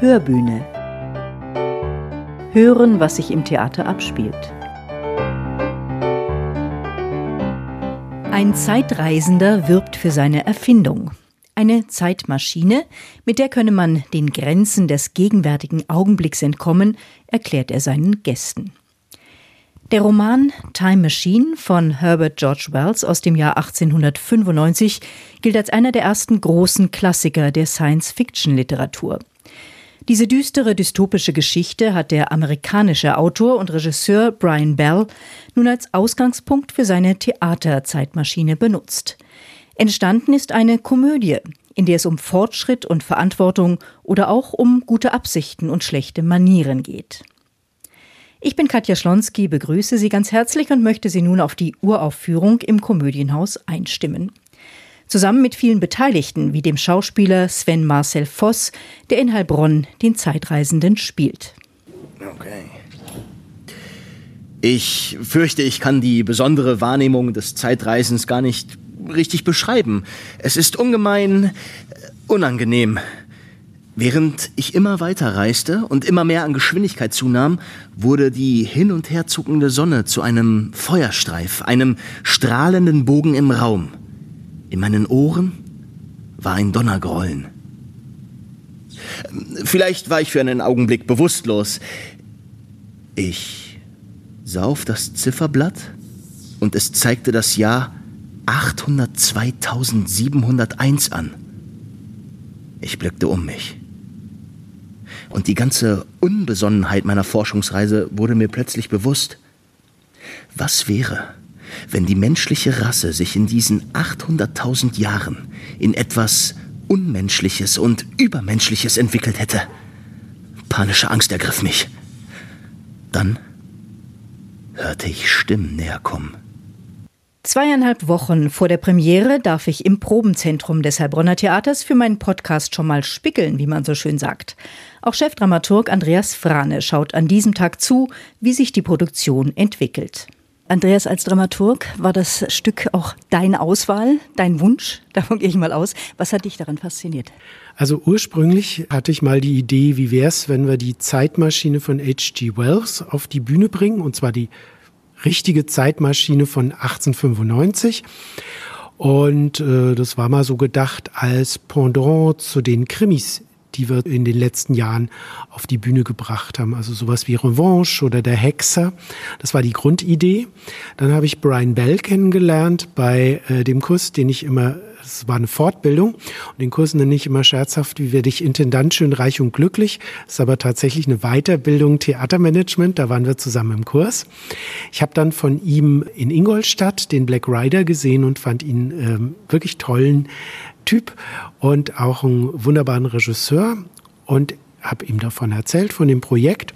Hörbühne. Hören, was sich im Theater abspielt. Ein Zeitreisender wirbt für seine Erfindung. Eine Zeitmaschine, mit der könne man den Grenzen des gegenwärtigen Augenblicks entkommen, erklärt er seinen Gästen. Der Roman Time Machine von Herbert George Wells aus dem Jahr 1895 gilt als einer der ersten großen Klassiker der Science-Fiction-Literatur. Diese düstere dystopische Geschichte hat der amerikanische Autor und Regisseur Brian Bell nun als Ausgangspunkt für seine Theaterzeitmaschine benutzt. Entstanden ist eine Komödie, in der es um Fortschritt und Verantwortung oder auch um gute Absichten und schlechte Manieren geht. Ich bin Katja Schlonski, begrüße Sie ganz herzlich und möchte Sie nun auf die Uraufführung im Komödienhaus einstimmen zusammen mit vielen Beteiligten wie dem Schauspieler Sven Marcel Voss, der in Heilbronn den Zeitreisenden spielt. Okay. Ich fürchte, ich kann die besondere Wahrnehmung des Zeitreisens gar nicht richtig beschreiben. Es ist ungemein äh, unangenehm. Während ich immer weiter reiste und immer mehr an Geschwindigkeit zunahm, wurde die hin und her zuckende Sonne zu einem Feuerstreif, einem strahlenden Bogen im Raum. In meinen Ohren war ein Donnergrollen. Vielleicht war ich für einen Augenblick bewusstlos. Ich sah auf das Zifferblatt und es zeigte das Jahr 802.701 an. Ich blickte um mich. Und die ganze Unbesonnenheit meiner Forschungsreise wurde mir plötzlich bewusst. Was wäre, wenn die menschliche Rasse sich in diesen 800.000 Jahren in etwas Unmenschliches und Übermenschliches entwickelt hätte. Panische Angst ergriff mich. Dann hörte ich Stimmen näher kommen. Zweieinhalb Wochen vor der Premiere darf ich im Probenzentrum des Heilbronner Theaters für meinen Podcast schon mal spickeln, wie man so schön sagt. Auch Chefdramaturg Andreas Frane schaut an diesem Tag zu, wie sich die Produktion entwickelt. Andreas, als Dramaturg war das Stück auch deine Auswahl, dein Wunsch? Davon gehe ich mal aus. Was hat dich daran fasziniert? Also ursprünglich hatte ich mal die Idee, wie wäre es, wenn wir die Zeitmaschine von H.G. Wells auf die Bühne bringen, und zwar die richtige Zeitmaschine von 1895. Und äh, das war mal so gedacht als Pendant zu den Krimis, die wir in den letzten Jahren auf die Bühne gebracht haben. Also sowas wie Revanche oder Der Hexer. Das war die Grundidee. Dann habe ich Brian Bell kennengelernt bei äh, dem Kurs, den ich immer es war eine Fortbildung und den Kurs nenne ich immer scherzhaft, wie werde ich Intendant schön reich und glücklich. Das ist aber tatsächlich eine Weiterbildung Theatermanagement, da waren wir zusammen im Kurs. Ich habe dann von ihm in Ingolstadt den Black Rider gesehen und fand ihn ähm, wirklich tollen Typ und auch einen wunderbaren Regisseur und habe ihm davon erzählt, von dem Projekt.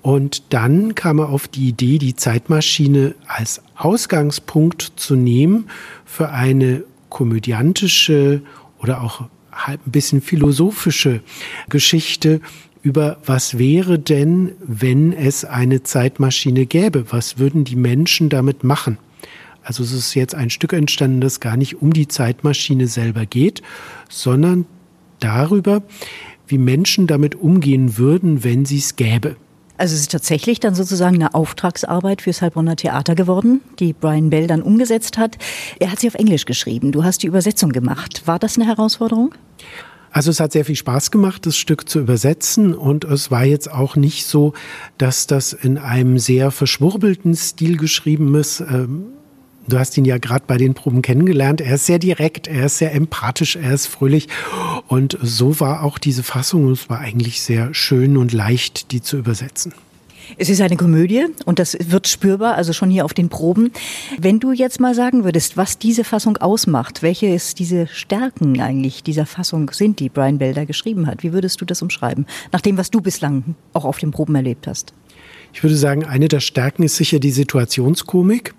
Und dann kam er auf die Idee, die Zeitmaschine als Ausgangspunkt zu nehmen für eine komödiantische oder auch halb ein bisschen philosophische Geschichte über was wäre denn, wenn es eine Zeitmaschine gäbe? Was würden die Menschen damit machen? Also es ist jetzt ein Stück entstanden, das gar nicht um die Zeitmaschine selber geht, sondern darüber, wie Menschen damit umgehen würden, wenn sie es gäbe. Also es ist tatsächlich dann sozusagen eine Auftragsarbeit fürs Heilbronner Theater geworden, die Brian Bell dann umgesetzt hat. Er hat sie auf Englisch geschrieben. Du hast die Übersetzung gemacht. War das eine Herausforderung? Also es hat sehr viel Spaß gemacht, das Stück zu übersetzen und es war jetzt auch nicht so, dass das in einem sehr verschwurbelten Stil geschrieben ist. Ähm, Du hast ihn ja gerade bei den Proben kennengelernt. Er ist sehr direkt, er ist sehr empathisch, er ist fröhlich. Und so war auch diese Fassung. Und es war eigentlich sehr schön und leicht, die zu übersetzen. Es ist eine Komödie und das wird spürbar, also schon hier auf den Proben. Wenn du jetzt mal sagen würdest, was diese Fassung ausmacht, welche es diese Stärken eigentlich dieser Fassung sind, die Brian Bell da geschrieben hat, wie würdest du das umschreiben, nach dem, was du bislang auch auf den Proben erlebt hast? Ich würde sagen, eine der Stärken ist sicher die Situationskomik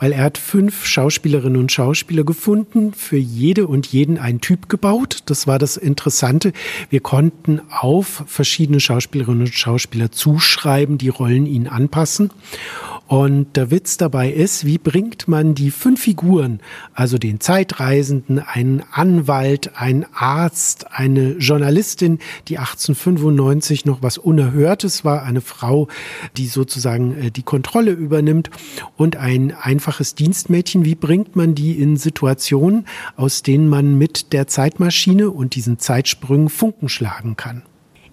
weil er hat fünf Schauspielerinnen und Schauspieler gefunden, für jede und jeden einen Typ gebaut. Das war das Interessante. Wir konnten auf verschiedene Schauspielerinnen und Schauspieler zuschreiben, die Rollen ihnen anpassen. Und der Witz dabei ist, wie bringt man die fünf Figuren, also den Zeitreisenden, einen Anwalt, einen Arzt, eine Journalistin, die 1895 noch was Unerhörtes war, eine Frau, die sozusagen äh, die Kontrolle übernimmt und ein einfaches Dienstmädchen, wie bringt man die in Situationen, aus denen man mit der Zeitmaschine und diesen Zeitsprüngen Funken schlagen kann?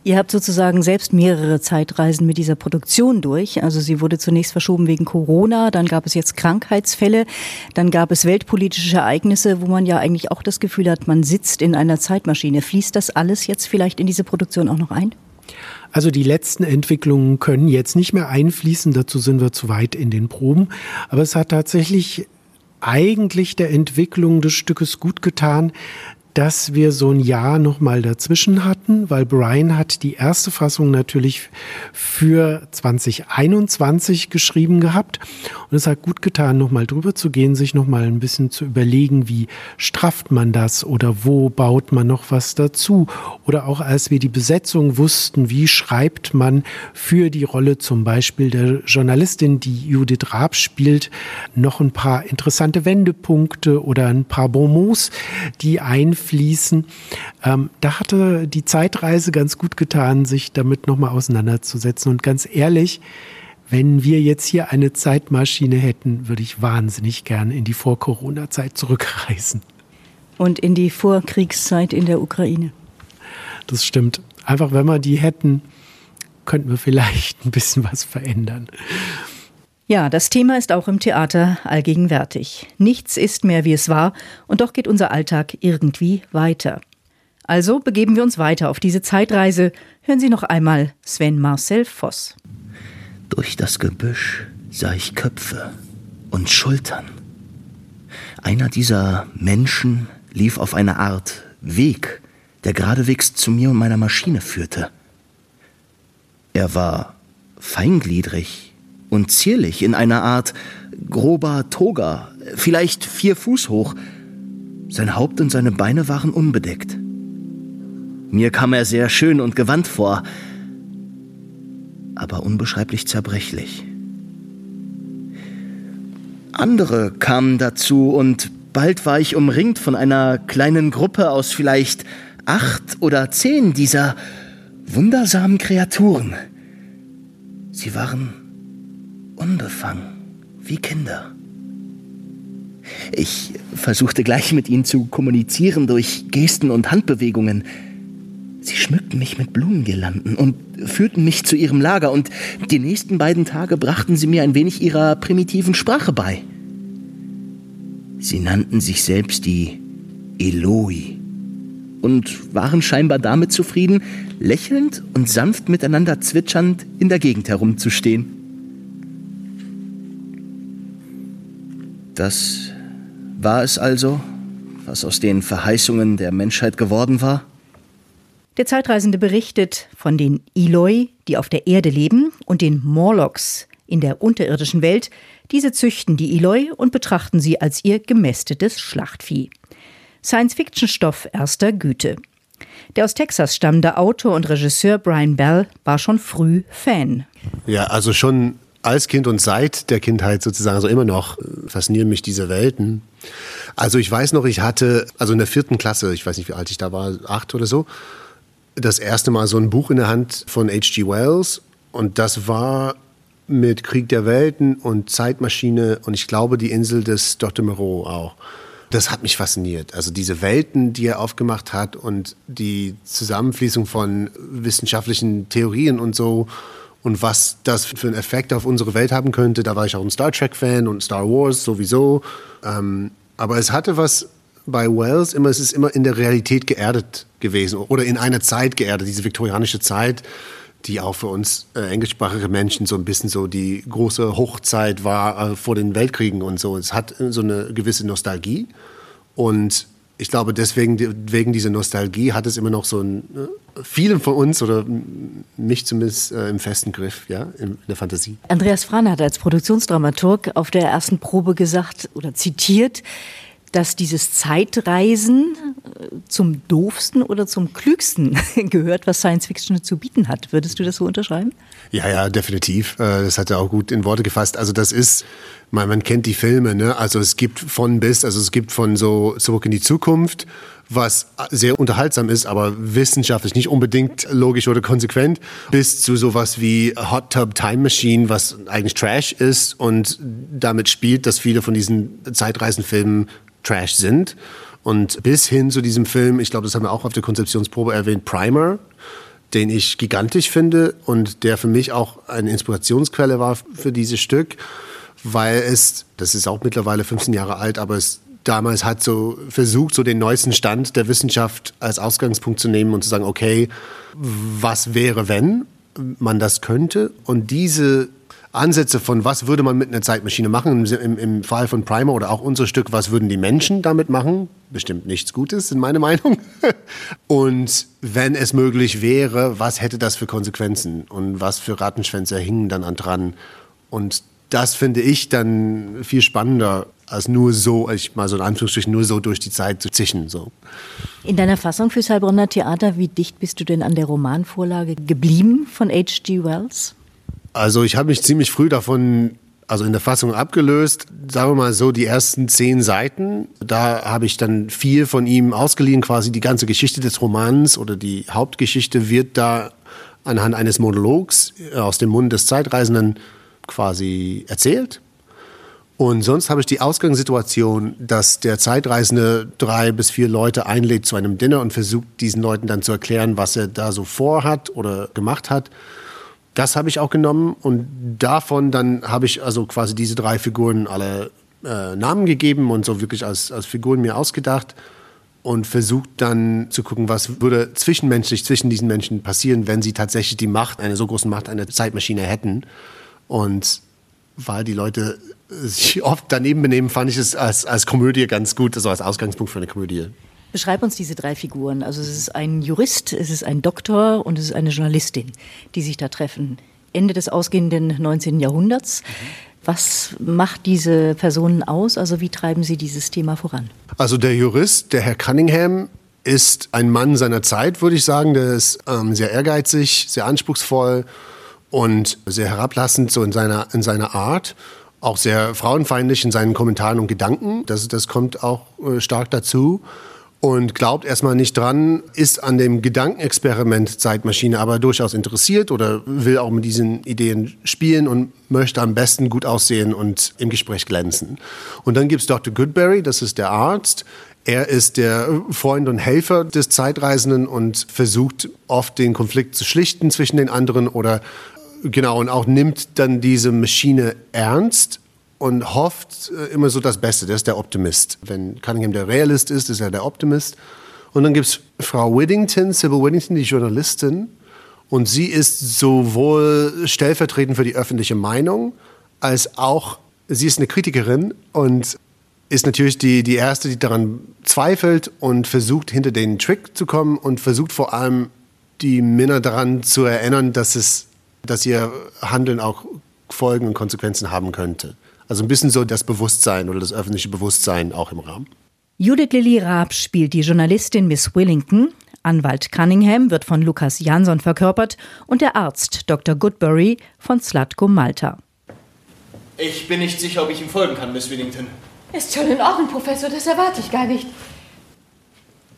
Ihr habt sozusagen selbst mehrere Zeitreisen mit dieser Produktion durch. Also sie wurde zunächst verschoben wegen Corona, dann gab es jetzt Krankheitsfälle, dann gab es weltpolitische Ereignisse, wo man ja eigentlich auch das Gefühl hat, man sitzt in einer Zeitmaschine. Fließt das alles jetzt vielleicht in diese Produktion auch noch ein? Also die letzten Entwicklungen können jetzt nicht mehr einfließen, dazu sind wir zu weit in den Proben. Aber es hat tatsächlich eigentlich der Entwicklung des Stückes gut getan, dass wir so ein Jahr noch mal dazwischen hatten, weil Brian hat die erste Fassung natürlich für 2021 geschrieben gehabt. Und es hat gut getan, noch mal drüber zu gehen, sich noch mal ein bisschen zu überlegen, wie strafft man das oder wo baut man noch was dazu? Oder auch als wir die Besetzung wussten, wie schreibt man für die Rolle zum Beispiel der Journalistin, die Judith Raab spielt, noch ein paar interessante Wendepunkte oder ein paar Bonmots, die einführen fließen. Ähm, da hatte die Zeitreise ganz gut getan, sich damit nochmal auseinanderzusetzen. Und ganz ehrlich, wenn wir jetzt hier eine Zeitmaschine hätten, würde ich wahnsinnig gerne in die Vor-Corona-Zeit zurückreisen. Und in die Vorkriegszeit in der Ukraine. Das stimmt. Einfach, wenn wir die hätten, könnten wir vielleicht ein bisschen was verändern. Ja, das Thema ist auch im Theater allgegenwärtig. Nichts ist mehr, wie es war, und doch geht unser Alltag irgendwie weiter. Also begeben wir uns weiter auf diese Zeitreise. Hören Sie noch einmal Sven Marcel Voss. Durch das Gebüsch sah ich Köpfe und Schultern. Einer dieser Menschen lief auf eine Art Weg, der geradewegs zu mir und meiner Maschine führte. Er war feingliedrig, und zierlich in einer Art grober Toga, vielleicht vier Fuß hoch. Sein Haupt und seine Beine waren unbedeckt. Mir kam er sehr schön und gewandt vor, aber unbeschreiblich zerbrechlich. Andere kamen dazu und bald war ich umringt von einer kleinen Gruppe aus vielleicht acht oder zehn dieser wundersamen Kreaturen. Sie waren unbefangen, wie Kinder. Ich versuchte gleich mit ihnen zu kommunizieren durch Gesten und Handbewegungen. Sie schmückten mich mit Blumengirlanden und führten mich zu ihrem Lager, und die nächsten beiden Tage brachten sie mir ein wenig ihrer primitiven Sprache bei. Sie nannten sich selbst die Eloi und waren scheinbar damit zufrieden, lächelnd und sanft miteinander zwitschernd in der Gegend herumzustehen. Das war es also, was aus den Verheißungen der Menschheit geworden war? Der Zeitreisende berichtet von den Eloi, die auf der Erde leben, und den Morlocks in der unterirdischen Welt. Diese züchten die Eloi und betrachten sie als ihr gemästetes Schlachtvieh. Science-Fiction-Stoff erster Güte. Der aus Texas stammende Autor und Regisseur Brian Bell war schon früh Fan. Ja, also schon als Kind und seit der Kindheit sozusagen, also immer noch, äh, faszinieren mich diese Welten. Also ich weiß noch, ich hatte, also in der vierten Klasse, ich weiß nicht, wie alt ich da war, acht oder so, das erste Mal so ein Buch in der Hand von H.G. Wells und das war mit Krieg der Welten und Zeitmaschine und ich glaube die Insel des Dr. Moreau auch. Das hat mich fasziniert. Also diese Welten, die er aufgemacht hat und die Zusammenfließung von wissenschaftlichen Theorien und so und was das für einen Effekt auf unsere Welt haben könnte. Da war ich auch ein Star Trek-Fan und Star Wars sowieso. Ähm, aber es hatte was bei Wells immer, es ist immer in der Realität geerdet gewesen oder in einer Zeit geerdet, diese viktorianische Zeit, die auch für uns äh, englischsprachige Menschen so ein bisschen so die große Hochzeit war äh, vor den Weltkriegen und so. Es hat so eine gewisse Nostalgie und ich glaube, deswegen, wegen dieser Nostalgie hat es immer noch so ein, äh, vielen von uns oder mich zumindest äh, im festen Griff, ja, in, der Fantasie. Andreas Frahn hat als Produktionsdramaturg auf der ersten Probe gesagt oder zitiert, dass dieses Zeitreisen, zum doofsten oder zum klügsten gehört, was Science Fiction zu bieten hat. Würdest du das so unterschreiben? Ja, ja, definitiv. Äh, das hat er auch gut in Worte gefasst. Also das ist, man, man kennt die Filme, ne? Also es gibt von bis, also es gibt von so zurück in die Zukunft, was sehr unterhaltsam ist, aber wissenschaftlich nicht unbedingt logisch oder konsequent, bis zu sowas wie Hot Tub Time Machine, was eigentlich Trash ist und damit spielt, dass viele von diesen Zeitreisenfilmen Trash sind. Und bis hin zu diesem Film, ich glaube, das haben wir auch auf der Konzeptionsprobe erwähnt, Primer, den ich gigantisch finde und der für mich auch eine Inspirationsquelle war für dieses Stück, weil es, das ist auch mittlerweile 15 Jahre alt, aber es damals hat so versucht, so den neuesten Stand der Wissenschaft als Ausgangspunkt zu nehmen und zu sagen, okay, was wäre, wenn man das könnte? Und diese Ansätze von, was würde man mit einer Zeitmaschine machen, im, im Fall von Primer oder auch unser Stück, was würden die Menschen damit machen? Bestimmt nichts Gutes, in meiner Meinung. Und wenn es möglich wäre, was hätte das für Konsequenzen und was für Rattenschwänze hingen dann an dran? Und das finde ich dann viel spannender, als nur so, ich mal so in Anführungsstrichen, nur so durch die Zeit zu zischen. So. In deiner Fassung fürs Heilbronner Theater, wie dicht bist du denn an der Romanvorlage geblieben von H.G. Wells? Also ich habe mich ziemlich früh davon, also in der Fassung abgelöst. Sagen wir mal so, die ersten zehn Seiten, da habe ich dann viel von ihm ausgeliehen, quasi die ganze Geschichte des Romans oder die Hauptgeschichte wird da anhand eines Monologs aus dem Mund des Zeitreisenden quasi erzählt. Und sonst habe ich die Ausgangssituation, dass der Zeitreisende drei bis vier Leute einlädt zu einem Dinner und versucht, diesen Leuten dann zu erklären, was er da so vorhat oder gemacht hat. Das habe ich auch genommen und davon dann habe ich also quasi diese drei Figuren alle äh, Namen gegeben und so wirklich als, als Figuren mir ausgedacht und versucht dann zu gucken, was würde zwischenmenschlich zwischen diesen Menschen passieren, wenn sie tatsächlich die Macht, eine so große Macht einer Zeitmaschine hätten. Und weil die Leute sich oft daneben benehmen, fand ich es als, als Komödie ganz gut, also als Ausgangspunkt für eine Komödie. Beschreib uns diese drei Figuren. Also es ist ein Jurist, es ist ein Doktor und es ist eine Journalistin, die sich da treffen. Ende des ausgehenden 19. Jahrhunderts. Was macht diese Personen aus? Also wie treiben sie dieses Thema voran? Also der Jurist, der Herr Cunningham, ist ein Mann seiner Zeit, würde ich sagen. Der ist ähm, sehr ehrgeizig, sehr anspruchsvoll und sehr herablassend so in seiner, in seiner Art auch sehr frauenfeindlich in seinen Kommentaren und Gedanken. Das, das kommt auch äh, stark dazu. Und glaubt erstmal nicht dran, ist an dem Gedankenexperiment Zeitmaschine aber durchaus interessiert oder will auch mit diesen Ideen spielen und möchte am besten gut aussehen und im Gespräch glänzen. Und dann gibt es Dr. Goodberry, das ist der Arzt. Er ist der Freund und Helfer des Zeitreisenden und versucht oft den Konflikt zu schlichten zwischen den anderen oder Genau, und auch nimmt dann diese Maschine ernst und hofft äh, immer so das Beste. Der ist der Optimist. Wenn Cunningham der Realist ist, ist er der Optimist. Und dann gibt es Frau Whittington, Sybil Whittington, die Journalistin. Und sie ist sowohl stellvertretend für die öffentliche Meinung, als auch, sie ist eine Kritikerin und ist natürlich die, die Erste, die daran zweifelt und versucht, hinter den Trick zu kommen und versucht vor allem, die Männer daran zu erinnern, dass es dass ihr Handeln auch Folgen und Konsequenzen haben könnte. Also ein bisschen so das Bewusstsein oder das öffentliche Bewusstsein auch im Rahmen. Judith Lilly Raab spielt die Journalistin Miss Willington. Anwalt Cunningham wird von Lukas Jansson verkörpert und der Arzt Dr. Goodbury von Slatko Malta. Ich bin nicht sicher, ob ich ihm folgen kann, Miss Willington. Ist schon in Ordnung, Professor, das erwarte ich gar nicht.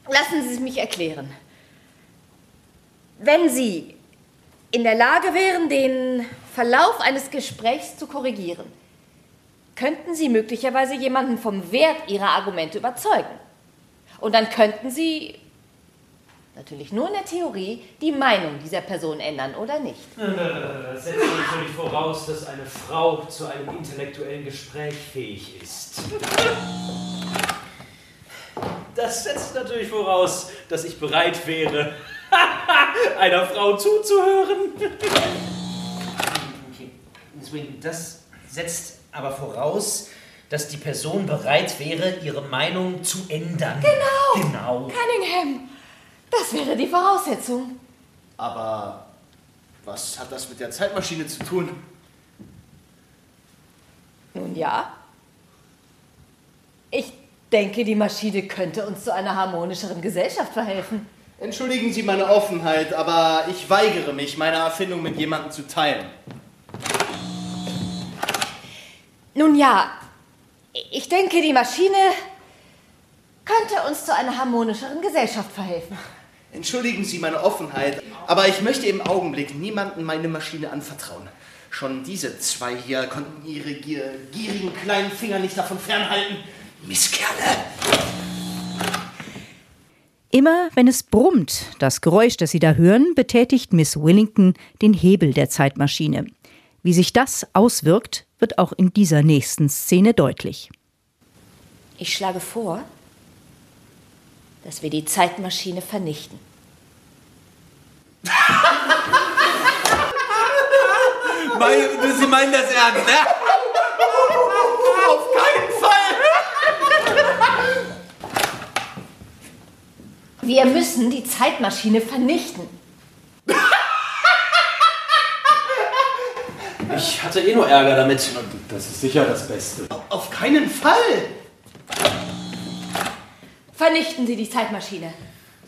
Lassen Sie es mich erklären. Wenn Sie in der Lage wären, den Verlauf eines Gesprächs zu korrigieren, könnten Sie möglicherweise jemanden vom Wert Ihrer Argumente überzeugen. Und dann könnten Sie, natürlich nur in der Theorie, die Meinung dieser Person ändern, oder nicht? Das setzt natürlich voraus, dass eine Frau zu einem intellektuellen Gespräch fähig ist. Das setzt natürlich voraus, dass ich bereit wäre, einer Frau zuzuhören. Okay. Das setzt aber voraus, dass die Person bereit wäre, ihre Meinung zu ändern. Genau. Genau. Cunningham. Das wäre die Voraussetzung. Aber was hat das mit der Zeitmaschine zu tun? Nun ja. Ich denke, die Maschine könnte uns zu einer harmonischeren Gesellschaft verhelfen. Entschuldigen Sie meine Offenheit, aber ich weigere mich, meine Erfindung mit jemandem zu teilen. Nun ja, ich denke, die Maschine könnte uns zu einer harmonischeren Gesellschaft verhelfen. Entschuldigen Sie meine Offenheit, aber ich möchte im Augenblick niemandem meine Maschine anvertrauen. Schon diese zwei hier konnten ihre gier gierigen kleinen Finger nicht davon fernhalten. Misskerle! Immer wenn es brummt, das Geräusch, das Sie da hören, betätigt Miss Willington den Hebel der Zeitmaschine. Wie sich das auswirkt, wird auch in dieser nächsten Szene deutlich. Ich schlage vor, dass wir die Zeitmaschine vernichten. Sie meinen das ernst, ne? Auf keinen Fall! Wir müssen die Zeitmaschine vernichten. Hatte eh nur Ärger damit. Das ist sicher das Beste. Auf keinen Fall! Vernichten Sie die Zeitmaschine.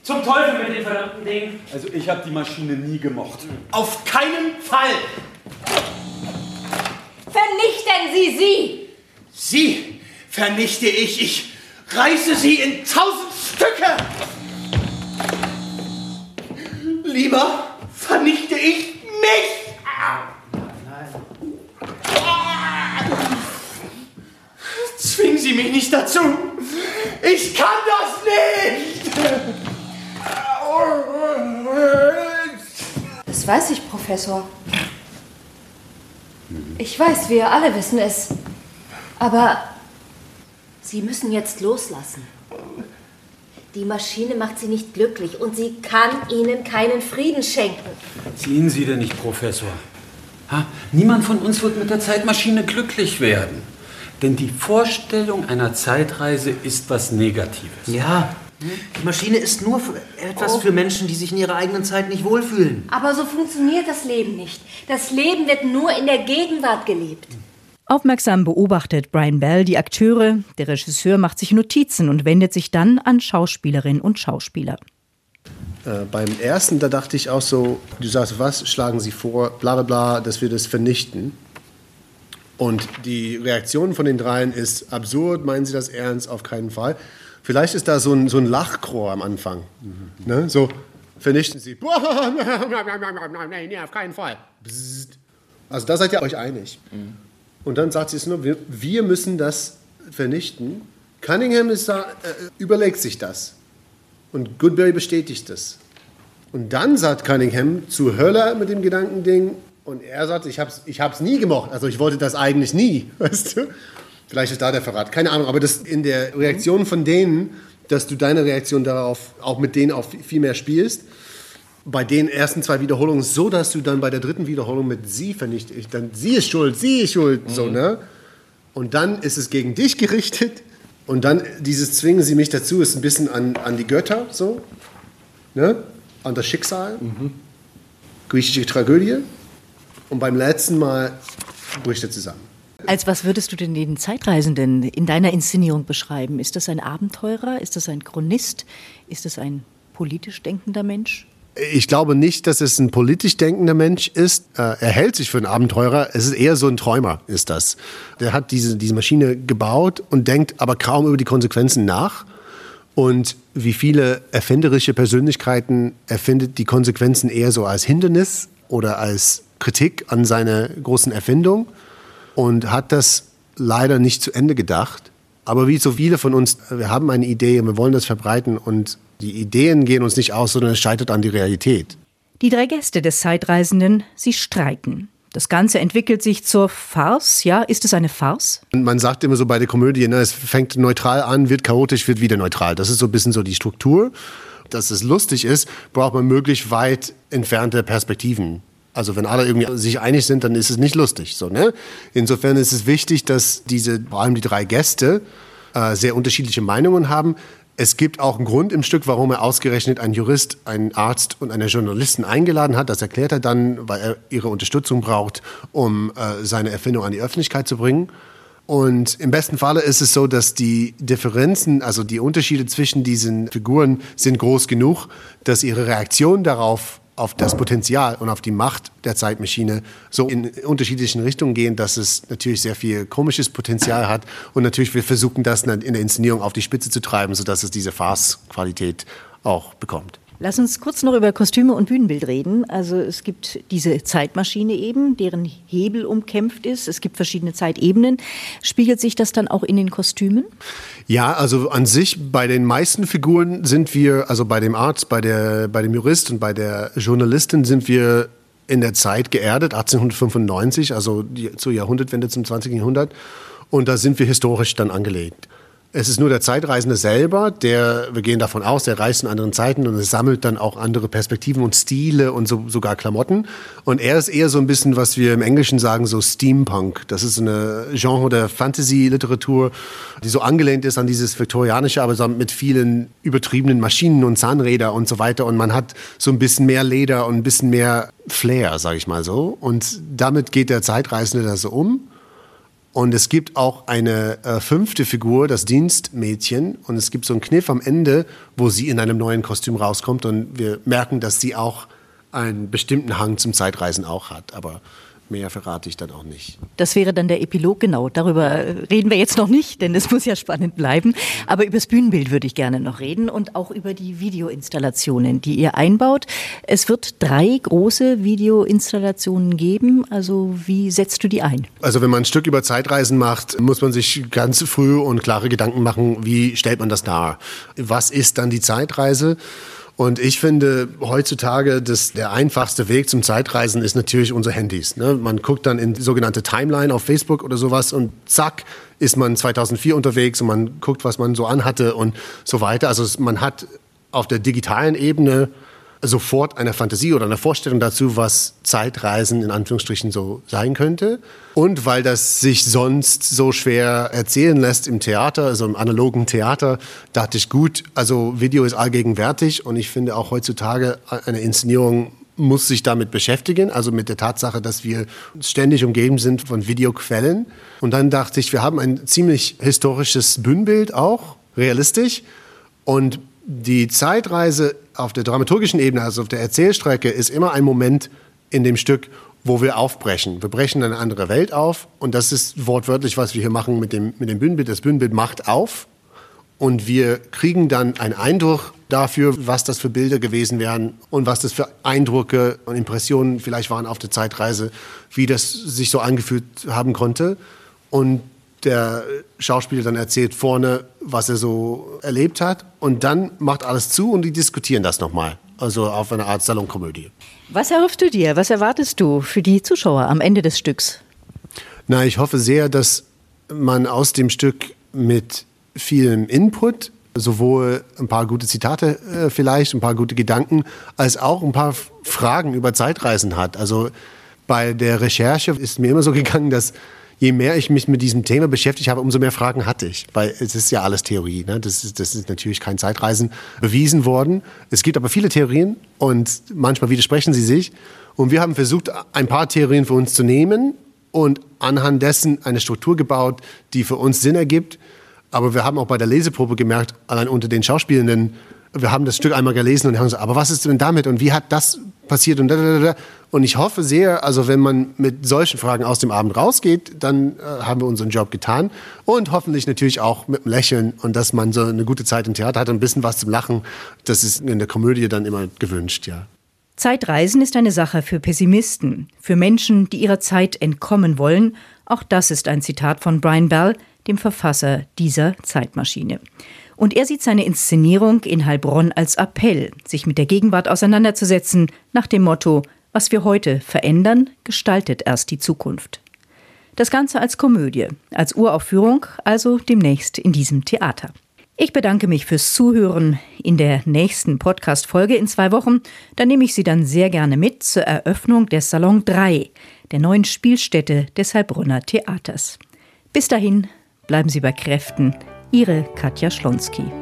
Zum Teufel mit dem verdammten Ding. Also ich habe die Maschine nie gemocht. Auf keinen Fall! Vernichten Sie sie! Sie vernichte ich. Ich reiße sie in tausend Stücke. Lieber vernichte ich mich. Zwingen Sie mich nicht dazu. Ich kann das nicht. Das weiß ich, Professor. Ich weiß, wir alle wissen es. Aber Sie müssen jetzt loslassen. Die Maschine macht Sie nicht glücklich und sie kann Ihnen keinen Frieden schenken. Ziehen Sie denn nicht, Professor? Ha? Niemand von uns wird mit der Zeitmaschine glücklich werden. Denn die Vorstellung einer Zeitreise ist was Negatives. Ja, die Maschine ist nur für etwas für Menschen, die sich in ihrer eigenen Zeit nicht wohlfühlen. Aber so funktioniert das Leben nicht. Das Leben wird nur in der Gegenwart gelebt. Aufmerksam beobachtet Brian Bell die Akteure, der Regisseur macht sich Notizen und wendet sich dann an Schauspielerinnen und Schauspieler. Äh, beim ersten, da dachte ich auch so, du sagst, was schlagen sie vor, bla bla bla, dass wir das vernichten. Und die Reaktion von den dreien ist absurd, meinen sie das ernst? Auf keinen Fall. Vielleicht ist da so ein, so ein Lachchor am Anfang. Ne? So, vernichten sie. Nein, nee, auf keinen Fall. Bzzzt. Also da seid ihr euch einig. Und dann sagt sie es nur, wir, wir müssen das vernichten. Cunningham ist da, äh, überlegt sich das. Und Goodberry bestätigt das. Und dann sagt Cunningham zu Höller mit dem Gedankending, und er sagt, ich habe es ich hab's nie gemocht. Also ich wollte das eigentlich nie. Weißt du? Vielleicht ist da der Verrat. Keine Ahnung. Aber das in der Reaktion von denen, dass du deine Reaktion darauf auch mit denen auch viel mehr spielst, bei den ersten zwei Wiederholungen so, dass du dann bei der dritten Wiederholung mit sie vernichtet, dann sie ist schuld, sie ist schuld, so, ne? Und dann ist es gegen dich gerichtet und dann dieses Zwingen sie mich dazu ist ein bisschen an, an die Götter, so, ne? An das Schicksal, griechische Tragödie und beim letzten Mal bricht er zusammen. Als was würdest du denn den Zeitreisenden in deiner Inszenierung beschreiben? Ist das ein Abenteurer? Ist das ein Chronist? Ist das ein politisch denkender Mensch? Ich glaube nicht, dass es ein politisch denkender Mensch ist. Äh, Er hält sich für einen Abenteurer. Es ist eher so ein Träumer, ist das. Der hat diese, diese Maschine gebaut und denkt aber kaum über die Konsequenzen nach. Und wie viele erfinderische Persönlichkeiten erfindet die Konsequenzen eher so als Hindernis oder als Kritik an seiner großen Erfindung und hat das leider nicht zu Ende gedacht. Aber wie so viele von uns, wir haben eine Idee und wir wollen das verbreiten und die Ideen gehen uns nicht aus, sondern es scheitert an die Realität. Die drei Gäste des Zeitreisenden, sie streiten. Das Ganze entwickelt sich zur Farce. Ja, ist es eine Farce? Und man sagt immer so bei der Komödie, ne, es fängt neutral an, wird chaotisch, wird wieder neutral. Das ist so ein bisschen so die Struktur. Dass es lustig ist, braucht man möglichst weit entfernte Perspektiven. Also wenn alle irgendwie sich einig sind, dann ist es nicht lustig. So, ne? Insofern ist es wichtig, dass diese, vor allem die drei Gäste, äh, sehr unterschiedliche Meinungen haben. Es gibt auch einen Grund im Stück, warum er ausgerechnet einen Jurist, einen Arzt und einen Journalisten eingeladen hat. Das erklärt er dann, weil er ihre Unterstützung braucht, um äh, seine Erfindung an die Öffentlichkeit zu bringen. Und im besten Falle ist es so, dass die Differenzen, also die Unterschiede zwischen diesen Figuren sind groß genug, dass ihre Reaktion darauf auf das Potenzial und auf die Macht der Zeitmaschine so in unterschiedlichen Richtungen gehen, dass es natürlich sehr viel komisches Potenzial hat. Und natürlich, wir versuchen das in der Inszenierung auf die Spitze zu treiben, sodass es diese Farce-Qualität auch bekommt. Lass uns kurz noch über Kostüme und Bühnenbild reden. Also es gibt diese Zeitmaschine eben, deren Hebel umkämpft ist. Es gibt verschiedene Zeitebenen. Spiegelt sich das dann auch in den Kostümen? Ja, also an sich bei den meisten Figuren sind wir, also bei dem Arzt, bei, der, bei dem Jurist und bei der Journalistin sind wir in der Zeit geerdet, 1895, also zur Jahrhundertwende zum 20. Jahrhundert. Und da sind wir historisch dann angelegt. Es ist nur der Zeitreisende selber, der, wir gehen davon aus, der reist in anderen Zeiten und es sammelt dann auch andere Perspektiven und Stile und so, sogar Klamotten. Und er ist eher so ein bisschen, was wir im Englischen sagen, so Steampunk. Das ist eine Genre der Fantasy-Literatur, die so angelehnt ist an dieses Viktorianische, aber mit vielen übertriebenen Maschinen und Zahnräder und so weiter. Und man hat so ein bisschen mehr Leder und ein bisschen mehr Flair, sage ich mal so. Und damit geht der Zeitreisende da so um. Und es gibt auch eine äh, fünfte Figur, das Dienstmädchen. Und es gibt so einen Kniff am Ende, wo sie in einem neuen Kostüm rauskommt. Und wir merken, dass sie auch einen bestimmten Hang zum Zeitreisen auch hat. Aber Mehr verrate ich dann auch nicht. Das wäre dann der Epilog, genau. Darüber reden wir jetzt noch nicht, denn es muss ja spannend bleiben. Aber über das Bühnenbild würde ich gerne noch reden und auch über die Videoinstallationen, die ihr einbaut. Es wird drei große Videoinstallationen geben. Also wie setzt du die ein? Also wenn man ein Stück über Zeitreisen macht, muss man sich ganz früh und klare Gedanken machen, wie stellt man das dar? Was ist dann die Zeitreise? Und ich finde heutzutage, dass der einfachste Weg zum Zeitreisen ist natürlich unsere Handys. Ne? Man guckt dann in die sogenannte Timeline auf Facebook oder sowas und zack, ist man 2004 unterwegs und man guckt, was man so anhatte und so weiter. Also man hat auf der digitalen Ebene sofort eine Fantasie oder eine Vorstellung dazu, was Zeitreisen in Anführungsstrichen so sein könnte. Und weil das sich sonst so schwer erzählen lässt im Theater, also im analogen Theater, dachte ich gut, also Video ist allgegenwärtig und ich finde auch heutzutage eine Inszenierung muss sich damit beschäftigen, also mit der Tatsache, dass wir ständig umgeben sind von Videoquellen. Und dann dachte ich, wir haben ein ziemlich historisches Bühnenbild auch, realistisch. Und die Zeitreise auf der dramaturgischen Ebene, also auf der Erzählstrecke, ist immer ein Moment in dem Stück, wo wir aufbrechen. Wir brechen eine andere Welt auf und das ist wortwörtlich, was wir hier machen mit dem, mit dem Bühnenbild. Das Bühnenbild macht auf und wir kriegen dann einen Eindruck dafür, was das für Bilder gewesen wären und was das für Eindrücke und Impressionen vielleicht waren auf der Zeitreise, wie das sich so angefühlt haben konnte. Und der Schauspieler dann erzählt vorne, was er so erlebt hat. Und dann macht alles zu und die diskutieren das nochmal. Also auf eine Art Salonkomödie. Was erhoffst du dir? Was erwartest du für die Zuschauer am Ende des Stücks? Na, ich hoffe sehr, dass man aus dem Stück mit vielem Input, sowohl ein paar gute Zitate äh, vielleicht, ein paar gute Gedanken, als auch ein paar Fragen über Zeitreisen hat. Also bei der Recherche ist mir immer so gegangen, dass je mehr ich mich mit diesem Thema beschäftigt habe, umso mehr Fragen hatte ich. Weil es ist ja alles Theorie. Ne? Das, ist, das ist natürlich kein Zeitreisen bewiesen worden. Es gibt aber viele Theorien und manchmal widersprechen sie sich. Und wir haben versucht, ein paar Theorien für uns zu nehmen und anhand dessen eine Struktur gebaut, die für uns Sinn ergibt. Aber wir haben auch bei der Leseprobe gemerkt, allein unter den Schauspielenden, wir haben das Stück einmal gelesen und haben gesagt, aber was ist denn damit und wie hat das passiert und da, da, da. Und ich hoffe sehr, also wenn man mit solchen Fragen aus dem Abend rausgeht, dann äh, haben wir unseren Job getan und hoffentlich natürlich auch mit einem Lächeln und dass man so eine gute Zeit im Theater hat und ein bisschen was zum Lachen. Das ist in der Komödie dann immer gewünscht, ja. Zeitreisen ist eine Sache für Pessimisten, für Menschen, die ihrer Zeit entkommen wollen. Auch das ist ein Zitat von Brian Bell, dem Verfasser dieser Zeitmaschine. Und er sieht seine Inszenierung in Heilbronn als Appell, sich mit der Gegenwart auseinanderzusetzen, nach dem Motto, was wir heute verändern, gestaltet erst die Zukunft. Das Ganze als Komödie, als Uraufführung, also demnächst in diesem Theater. Ich bedanke mich fürs Zuhören. In der nächsten Podcast-Folge in zwei Wochen, da nehme ich Sie dann sehr gerne mit zur Eröffnung des Salon 3, der neuen Spielstätte des Heilbronner Theaters. Bis dahin, bleiben Sie bei Kräften. Ihre Katja Schlonski.